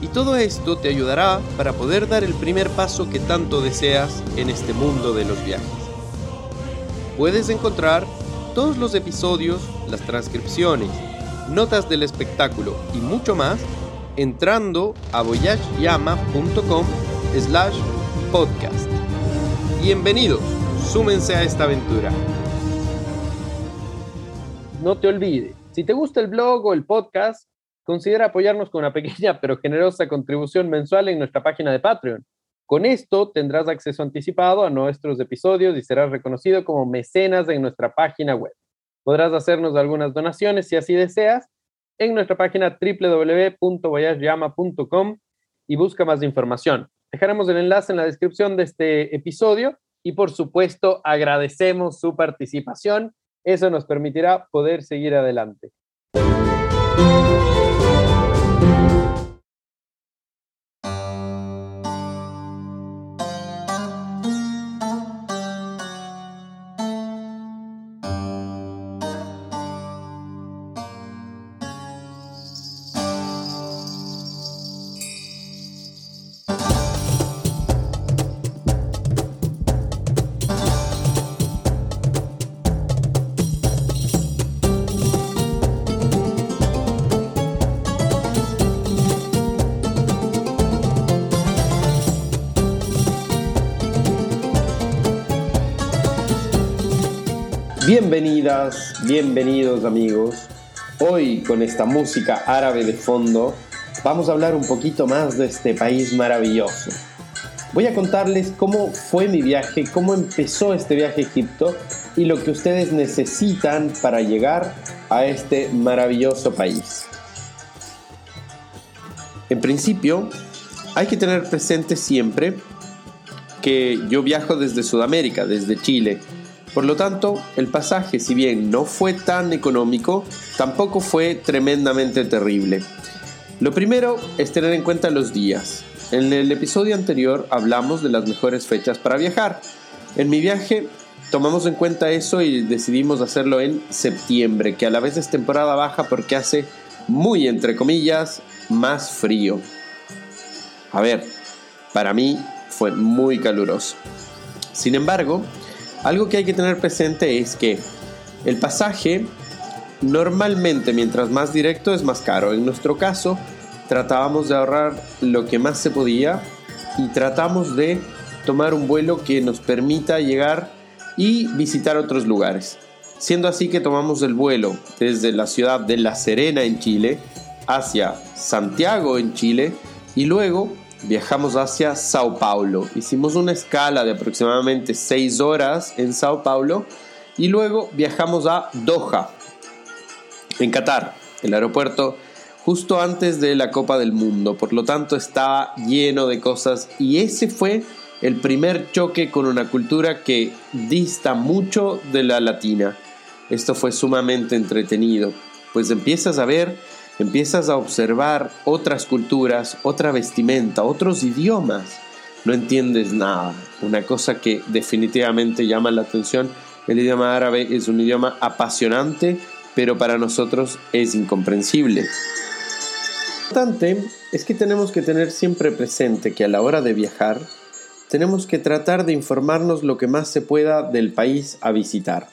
y todo esto te ayudará para poder dar el primer paso que tanto deseas en este mundo de los viajes. Puedes encontrar todos los episodios, las transcripciones, notas del espectáculo y mucho más entrando a voyageyama.com slash podcast. Bienvenidos, súmense a esta aventura. No te olvides, si te gusta el blog o el podcast, considera apoyarnos con una pequeña pero generosa contribución mensual en nuestra página de Patreon. Con esto tendrás acceso anticipado a nuestros episodios y serás reconocido como mecenas en nuestra página web. Podrás hacernos algunas donaciones si así deseas en nuestra página www.voyageyama.com y busca más información. Dejaremos el enlace en la descripción de este episodio y por supuesto agradecemos su participación. Eso nos permitirá poder seguir adelante. Bienvenidas, bienvenidos amigos. Hoy con esta música árabe de fondo vamos a hablar un poquito más de este país maravilloso. Voy a contarles cómo fue mi viaje, cómo empezó este viaje a Egipto y lo que ustedes necesitan para llegar a este maravilloso país. En principio, hay que tener presente siempre que yo viajo desde Sudamérica, desde Chile, por lo tanto, el pasaje, si bien no fue tan económico, tampoco fue tremendamente terrible. Lo primero es tener en cuenta los días. En el episodio anterior hablamos de las mejores fechas para viajar. En mi viaje tomamos en cuenta eso y decidimos hacerlo en septiembre, que a la vez es temporada baja porque hace muy, entre comillas, más frío. A ver, para mí fue muy caluroso. Sin embargo, algo que hay que tener presente es que el pasaje normalmente mientras más directo es más caro. En nuestro caso tratábamos de ahorrar lo que más se podía y tratamos de tomar un vuelo que nos permita llegar y visitar otros lugares. Siendo así que tomamos el vuelo desde la ciudad de La Serena en Chile hacia Santiago en Chile y luego viajamos hacia Sao Paulo. Hicimos una escala de aproximadamente 6 horas en Sao Paulo y luego viajamos a Doha, en Qatar, el aeropuerto justo antes de la Copa del Mundo. Por lo tanto, estaba lleno de cosas y ese fue el primer choque con una cultura que dista mucho de la latina. Esto fue sumamente entretenido, pues empiezas a ver empiezas a observar otras culturas, otra vestimenta, otros idiomas. No entiendes nada. Una cosa que definitivamente llama la atención, el idioma árabe es un idioma apasionante, pero para nosotros es incomprensible. Lo importante es que tenemos que tener siempre presente que a la hora de viajar, tenemos que tratar de informarnos lo que más se pueda del país a visitar.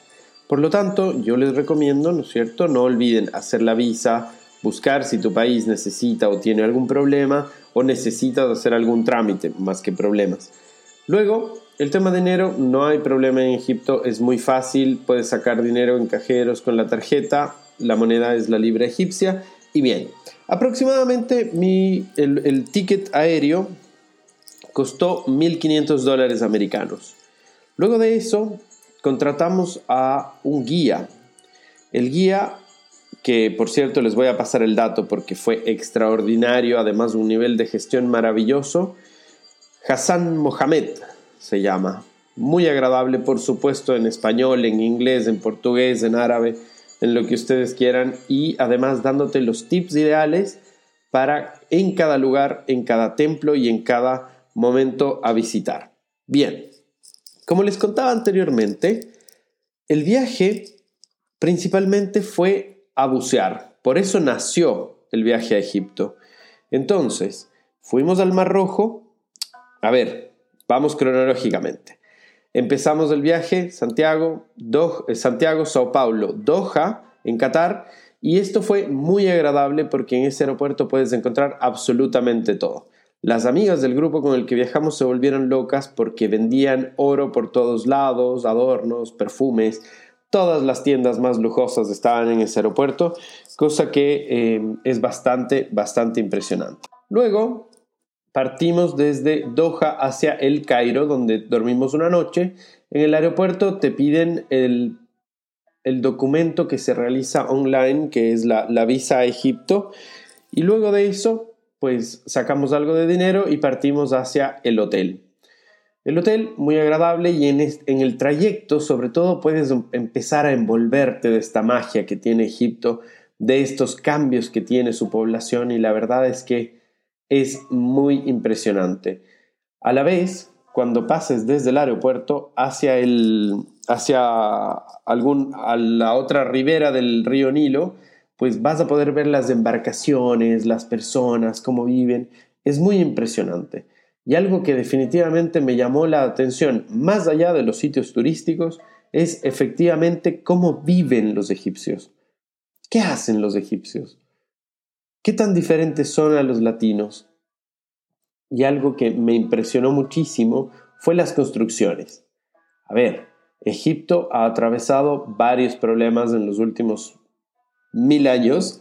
Por lo tanto, yo les recomiendo, ¿no es cierto?, no olviden hacer la visa, buscar si tu país necesita o tiene algún problema o necesitas hacer algún trámite más que problemas. Luego, el tema de dinero, no hay problema en Egipto, es muy fácil, puedes sacar dinero en cajeros con la tarjeta, la moneda es la libra egipcia y bien, aproximadamente mi, el, ticket aéreo costó 1.500 dólares americanos. Luego de eso, contratamos a un guía. El guía que por cierto les voy a pasar el dato porque fue extraordinario, además de un nivel de gestión maravilloso. Hassan Mohamed se llama. Muy agradable, por supuesto, en español, en inglés, en portugués, en árabe, en lo que ustedes quieran. Y además dándote los tips ideales para en cada lugar, en cada templo y en cada momento a visitar. Bien, como les contaba anteriormente, el viaje principalmente fue a bucear. Por eso nació el viaje a Egipto. Entonces, fuimos al Mar Rojo. A ver, vamos cronológicamente. Empezamos el viaje Santiago, eh, Santiago, Sao Paulo, Doha, en Qatar, y esto fue muy agradable porque en ese aeropuerto puedes encontrar absolutamente todo. Las amigas del grupo con el que viajamos se volvieron locas porque vendían oro por todos lados, adornos, perfumes, todas las tiendas más lujosas estaban en ese aeropuerto, cosa que eh, es bastante, bastante impresionante. Luego partimos desde Doha hacia El Cairo, donde dormimos una noche. En el aeropuerto te piden el, documento que se realiza online, que es la, la visa a Egipto, y luego de eso, pues sacamos algo de dinero y partimos hacia el hotel. El hotel muy agradable y en, el trayecto sobre todo puedes em, empezar a envolverte de esta magia que tiene Egipto, de estos cambios que tiene su población y la verdad es que es muy impresionante. A la vez, cuando pases desde el aeropuerto hacia, el, hacia algún, a la otra ribera del río Nilo, pues vas a poder ver las embarcaciones, las personas, cómo viven. Es muy impresionante. Y algo que definitivamente me llamó la atención, más allá de los sitios turísticos, es efectivamente cómo viven los egipcios. ¿Qué hacen los egipcios? ¿Qué tan diferentes son a los latinos? Y algo que me impresionó muchísimo fue las construcciones. A ver, Egipto ha atravesado varios problemas en los últimos mil años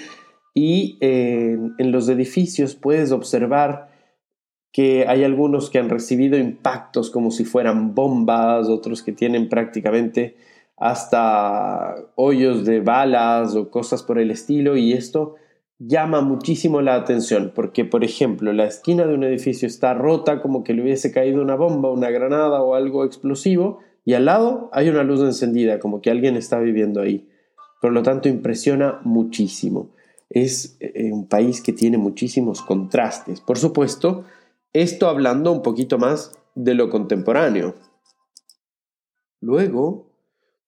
y en, en los edificios puedes observar que hay algunos que han recibido impactos como si fueran bombas, otros que tienen prácticamente hasta hoyos de balas o cosas por el estilo y esto llama muchísimo la atención porque por ejemplo la esquina de un edificio está rota como que le hubiese caído una bomba, una granada o algo explosivo y al lado hay una luz encendida como que alguien está viviendo ahí. Por lo tanto impresiona muchísimo. Es eh, un país que tiene muchísimos contrastes. Por supuesto, esto hablando un poquito más de lo contemporáneo. Luego,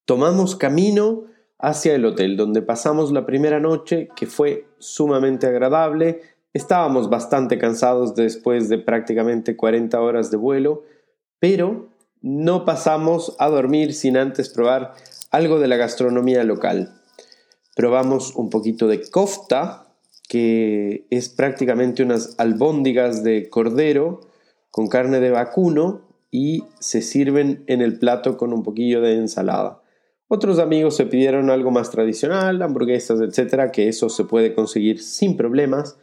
tomamos camino hacia el hotel donde pasamos la primera noche que fue sumamente agradable. Estábamos bastante cansados después de prácticamente 40 horas de vuelo, pero no pasamos a dormir sin antes probar algo de la gastronomía local. Probamos un poquito de kofta, que es prácticamente unas albóndigas de cordero con carne de vacuno y se sirven en el plato con un poquillo de ensalada. Otros amigos se pidieron algo más tradicional, hamburguesas, etcétera, que eso se puede conseguir sin problemas.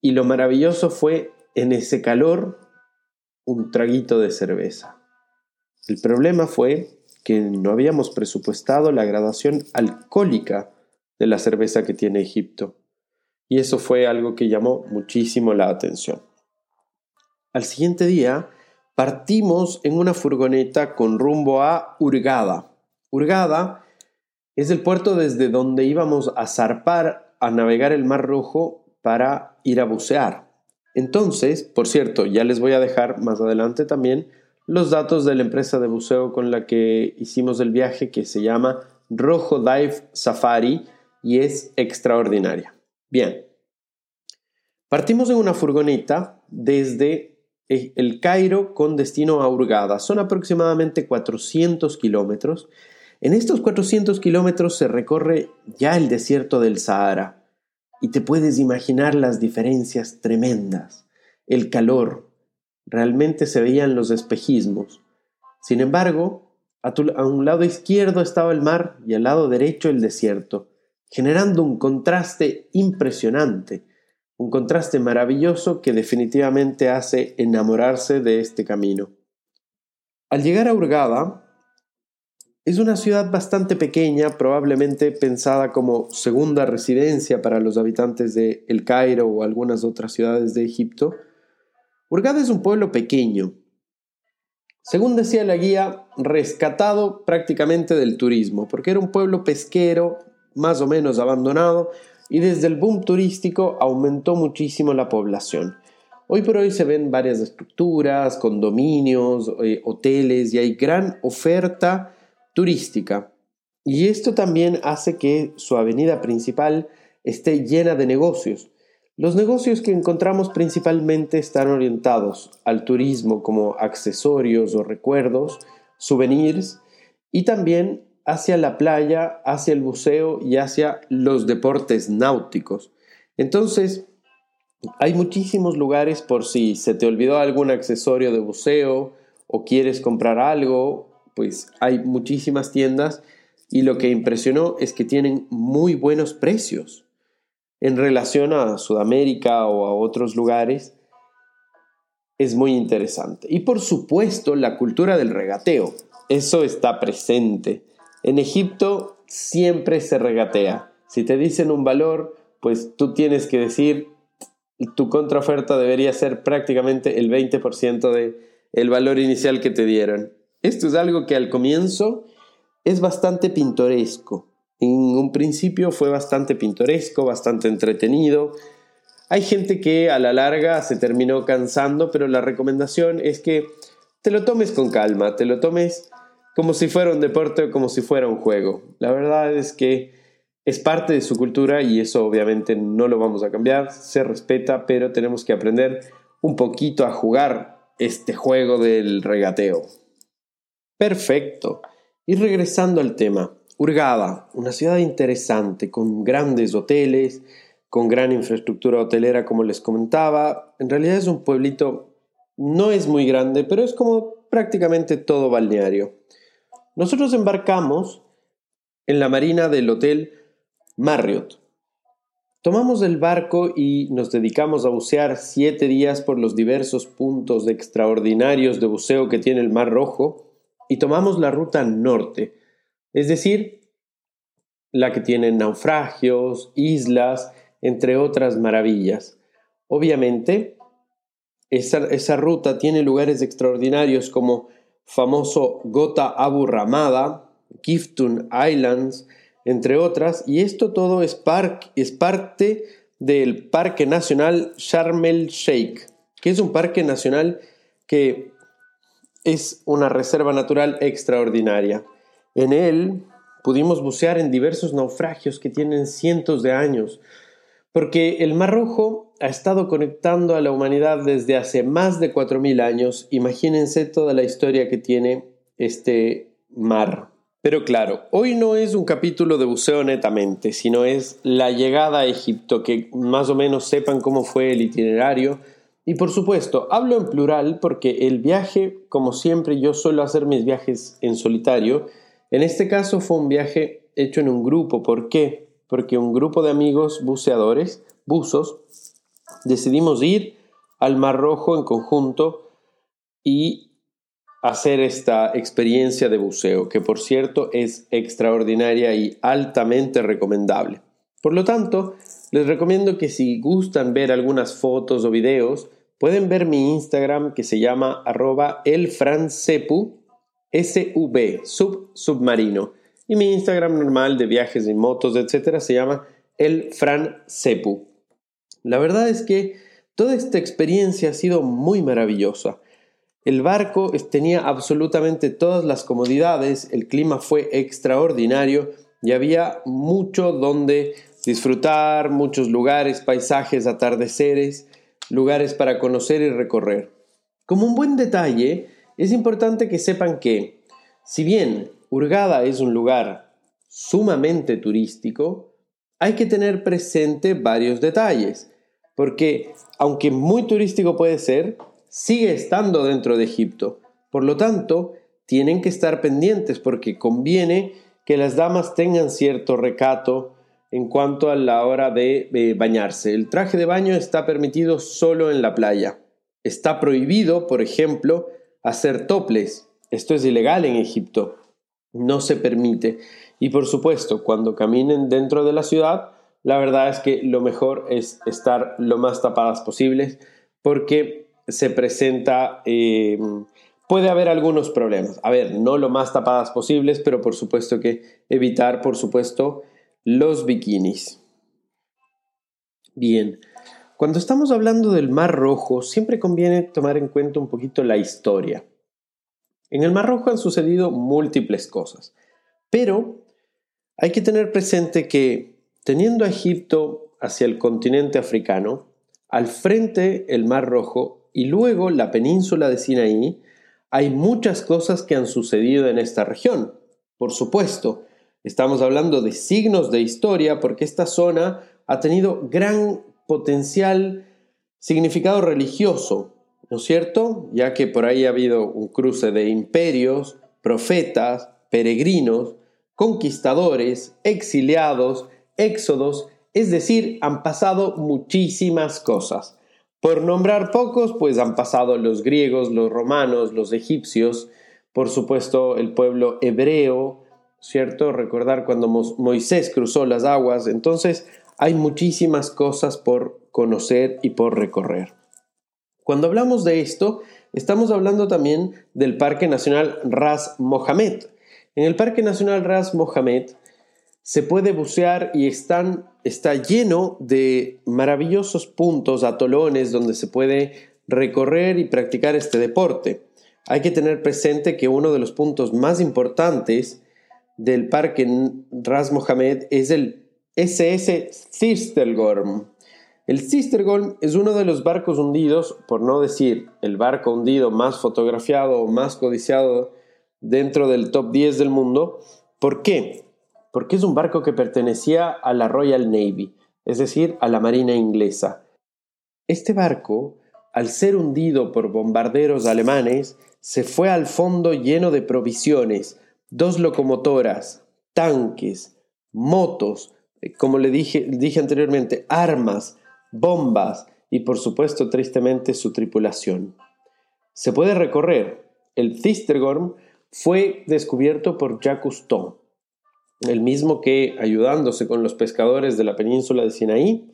Y lo maravilloso fue en ese calor un traguito de cerveza. El problema fue que no habíamos presupuestado la gradación alcohólica de la cerveza que tiene Egipto y eso fue algo que llamó muchísimo la atención. Al siguiente día partimos en una furgoneta con rumbo a Hurgada. Hurgada es el puerto desde donde íbamos a zarpar a navegar el Mar Rojo para ir a bucear. Entonces, por cierto, ya les voy a dejar más adelante también los datos de la empresa de buceo con la que hicimos el viaje que se llama Rojo Dive Safari y es extraordinaria. Bien, partimos en una furgoneta desde eh, el Cairo con destino a Hurgada. Son aproximadamente 400 kilómetros. En estos 400 kilómetros se recorre ya el desierto del Sahara y te puedes imaginar las diferencias tremendas, el calor, realmente se veían los espejismos. Sin embargo, a un lado izquierdo estaba el mar y al lado derecho el desierto generando un contraste impresionante, un contraste maravilloso que definitivamente hace enamorarse de este camino. Al llegar a Hurgada, es una ciudad bastante pequeña, probablemente pensada como segunda residencia para los habitantes de El Cairo o algunas otras ciudades de Egipto, Hurghada es un pueblo pequeño, según decía la guía, rescatado prácticamente del turismo, porque era un pueblo pesquero más o menos abandonado y desde el boom turístico aumentó muchísimo la población. Hoy por hoy se ven varias estructuras, condominios, eh, hoteles y hay gran oferta turística. Y esto también hace que su avenida principal esté llena de negocios. Los negocios que encontramos principalmente están orientados al turismo como accesorios o recuerdos, souvenirs y también hacia la playa, hacia el buceo y hacia los deportes náuticos. Entonces, hay muchísimos lugares por si se te olvidó algún accesorio de buceo o quieres comprar algo, pues hay muchísimas tiendas y lo que impresionó es que tienen muy buenos precios en relación a Sudamérica o a otros lugares es muy interesante. Y por supuesto la cultura del regateo, eso está presente. En Egipto siempre se regatea. Si te dicen un valor, pues tú tienes que decir tu contraoferta debería ser prácticamente el 20% de el valor inicial que te dieron. Esto es algo que al comienzo es bastante pintoresco. En un principio fue bastante pintoresco, bastante entretenido. Hay gente que a la larga se terminó cansando, pero la recomendación es que te lo tomes con calma, te lo tomes como si fuera un deporte o como si fuera un juego. La verdad es que es parte de su cultura y eso obviamente no lo vamos a cambiar, se respeta, pero tenemos que aprender un poquito a jugar este juego del regateo. Perfecto. Y regresando al tema, Hurgada, una ciudad interesante, con grandes hoteles, con gran infraestructura hotelera, como les comentaba. En realidad es un pueblito, no es muy grande, pero es como prácticamente todo balneario. Nosotros embarcamos en la marina del hotel Marriott. Tomamos el barco y nos dedicamos a bucear siete días por los diversos puntos extraordinarios de buceo que tiene el Mar Rojo y tomamos la ruta norte es decir, la que tiene naufragios, islas, entre otras maravillas. Obviamente, esa, ruta tiene lugares extraordinarios como famoso Gota Abu Ramada, Giftun Islands, entre otras, y esto todo es, parte del Parque Nacional Sharm el Sheikh, que es un parque nacional que es una reserva natural extraordinaria. En él pudimos bucear en diversos naufragios que tienen cientos de años, porque el Mar Rojo ha estado conectando a la humanidad desde hace más de 4.000 años. Imagínense toda la historia que tiene este mar. Pero claro, hoy no es un capítulo de buceo netamente, sino es la llegada a Egipto, que más o menos sepan cómo fue el itinerario. Y por supuesto, hablo en plural porque el viaje, como siempre yo suelo hacer mis viajes en solitario, en este caso fue un viaje hecho en un grupo. ¿Por qué? Porque un grupo de amigos buceadores, buzos, decidimos ir al Mar Rojo en conjunto y hacer esta experiencia de buceo, que por cierto es extraordinaria y altamente recomendable. Por lo tanto, les recomiendo que si gustan ver algunas fotos o videos, pueden ver mi Instagram que se llama arroba elfrancepu sub submarino. Y mi Instagram normal de viajes y motos, etcétera, se llama el Fran Sepu. La verdad es que toda esta experiencia ha sido muy maravillosa. El barco tenía absolutamente todas las comodidades, el clima fue extraordinario y había mucho donde disfrutar, muchos lugares, paisajes, atardeceres, lugares para conocer y recorrer. Como un buen detalle, es importante que sepan que, si bien Hurgada es un lugar sumamente turístico, hay que tener presente varios detalles, porque aunque muy turístico puede ser, sigue estando dentro de Egipto. Por lo tanto, tienen que estar pendientes porque conviene que las damas tengan cierto recato en cuanto a la hora de, bañarse. El traje de baño está permitido solo en la playa. Está prohibido, por ejemplo, hacer toples. Esto es ilegal en Egipto. No se permite. Y por supuesto, cuando caminen dentro de la ciudad, la verdad es que lo mejor es estar lo más tapadas posibles porque se presenta, eh, puede haber algunos problemas. A ver, no lo más tapadas posibles, pero por supuesto que evitar, por supuesto, los bikinis. Bien, cuando estamos hablando del Mar Rojo, siempre conviene tomar en cuenta un poquito la historia. En el Mar Rojo han sucedido múltiples cosas, pero hay que tener presente que teniendo a Egipto hacia el continente africano, al frente el Mar Rojo y luego la península de Sinaí, hay muchas cosas que han sucedido en esta región. Por supuesto, estamos hablando de signos de historia porque esta zona ha tenido gran potencial significado religioso, ¿no es cierto? Ya que por ahí ha habido un cruce de imperios, profetas, peregrinos, conquistadores, exiliados, éxodos, es decir, han pasado muchísimas cosas. Por nombrar pocos, pues han pasado los griegos, los romanos, los egipcios, por supuesto el pueblo hebreo, ¿cierto? Recordar cuando Moisés cruzó las aguas, entonces hay muchísimas cosas por conocer y por recorrer. Cuando hablamos de esto, estamos hablando también del Parque Nacional Ras Mohammed. En el Parque Nacional Ras Mohammed se puede bucear y está lleno de maravillosos puntos, atolones, donde se puede recorrer y practicar este deporte. Hay que tener presente que uno de los puntos más importantes del Parque Ras Mohammed es el SS Cistergorm. El Cistergorm es uno de los barcos hundidos, por no decir el barco hundido más fotografiado o más codiciado dentro del top 10 del mundo. ¿Por qué? Porque es un barco que pertenecía a la Royal Navy, es decir, a la Marina inglesa. Este barco, al ser hundido por bombarderos alemanes, se fue al fondo lleno de provisiones, dos locomotoras, tanques, motos, eh, como le dije, dije anteriormente, armas, bombas y por supuesto tristemente su tripulación. Se puede recorrer. El Cistergorm fue descubierto por Jacques Cousteau, el mismo que, ayudándose con los pescadores de la península de Sinaí,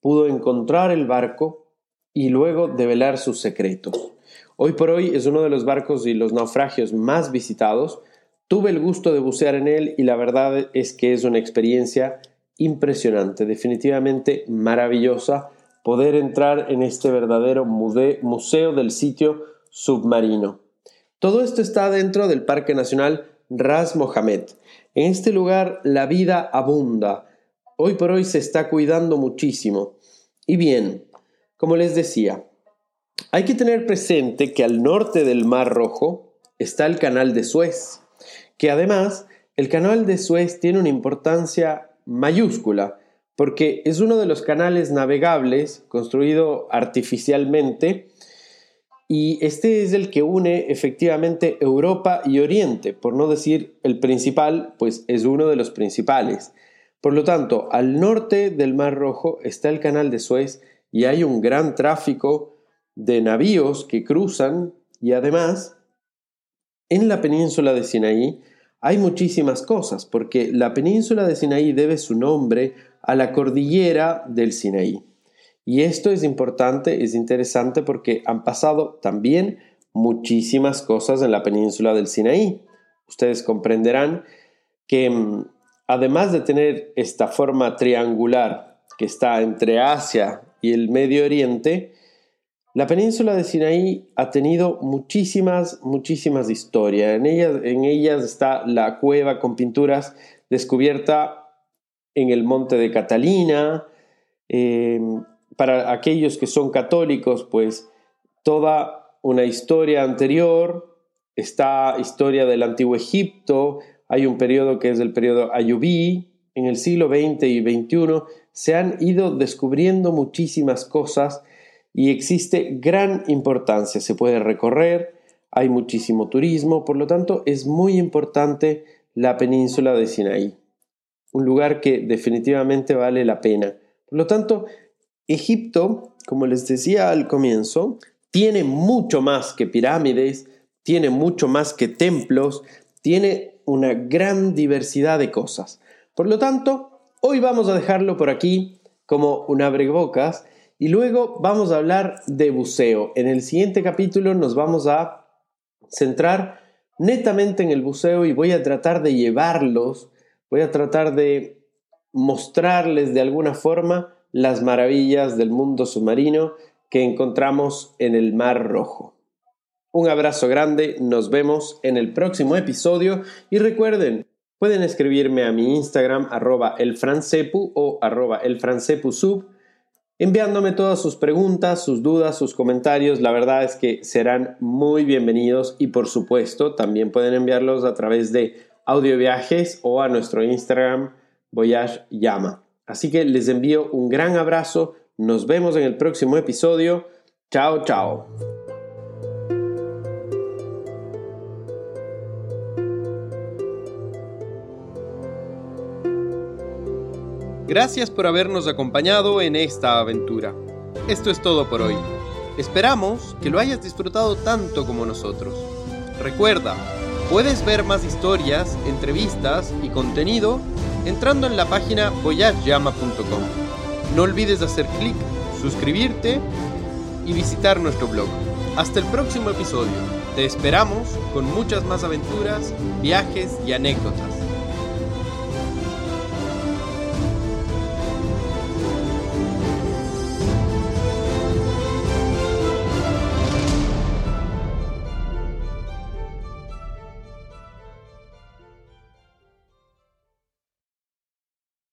pudo encontrar el barco y luego develar sus secretos. Hoy por hoy es uno de los barcos y los naufragios más visitados. Tuve el gusto de bucear en él y la verdad es que es una experiencia impresionante, definitivamente maravillosa poder entrar en este verdadero museo del sitio submarino. Todo esto está dentro del Parque Nacional Ras Mohammed. En este lugar la vida abunda. Hoy por hoy se está cuidando muchísimo. Y bien, como les decía, hay que tener presente que al norte del Mar Rojo está el Canal de Suez, que además el Canal de Suez tiene una importancia mayúscula, porque es uno de los canales navegables construido artificialmente y este es el que une efectivamente Europa y Oriente, por no decir el principal, pues es uno de los principales. Por lo tanto, al norte del Mar Rojo está el canal de Suez y hay un gran tráfico de navíos que cruzan y además en la península de Sinaí hay muchísimas cosas, porque la península de Sinaí debe su nombre a la cordillera del Sinaí. Y esto es importante, es interesante porque han pasado también muchísimas cosas en la península del Sinaí. Ustedes comprenderán que mm, además de tener esta forma triangular que está entre Asia y el Medio Oriente, la península de Sinaí ha tenido muchísimas, muchísimas historias. En ellas, en ellas está la cueva con pinturas descubierta en el monte de Catalina. Eh, para aquellos que son católicos, pues toda una historia anterior, está historia del antiguo Egipto, hay un periodo que es el periodo Ayubí, en el siglo XX y XXI se han ido descubriendo muchísimas cosas y existe gran importancia. Se puede recorrer, hay muchísimo turismo, por lo tanto es muy importante la península de Sinaí, un lugar que definitivamente vale la pena. Por lo tanto, Egipto, como les decía al comienzo, tiene mucho más que pirámides, tiene mucho más que templos, tiene una gran diversidad de cosas. Por lo tanto, hoy vamos a dejarlo por aquí como un abrebocas y luego vamos a hablar de buceo. En el siguiente capítulo nos vamos a centrar netamente en el buceo y voy a tratar de llevarlos, voy a tratar de mostrarles de alguna forma las maravillas del mundo submarino que encontramos en el Mar Rojo. Un abrazo grande, nos vemos en el próximo episodio y recuerden, pueden escribirme a mi Instagram arroba elfrancepu o arroba enviándome todas sus preguntas, sus dudas, sus comentarios. La verdad es que serán muy bienvenidos y por supuesto también pueden enviarlos a través de audio viajes o a nuestro Instagram Voyage Llama. Así que les envío un gran abrazo, nos vemos en el próximo episodio. Chao, chao. Gracias por habernos acompañado en esta aventura. Esto es todo por hoy. Esperamos que lo hayas disfrutado tanto como nosotros. Recuerda, puedes ver más historias, entrevistas y contenido entrando en la página voyageyama.com. No olvides hacer clic, suscribirte y visitar nuestro blog. Hasta el próximo episodio. Te esperamos con muchas más aventuras, viajes y anécdotas.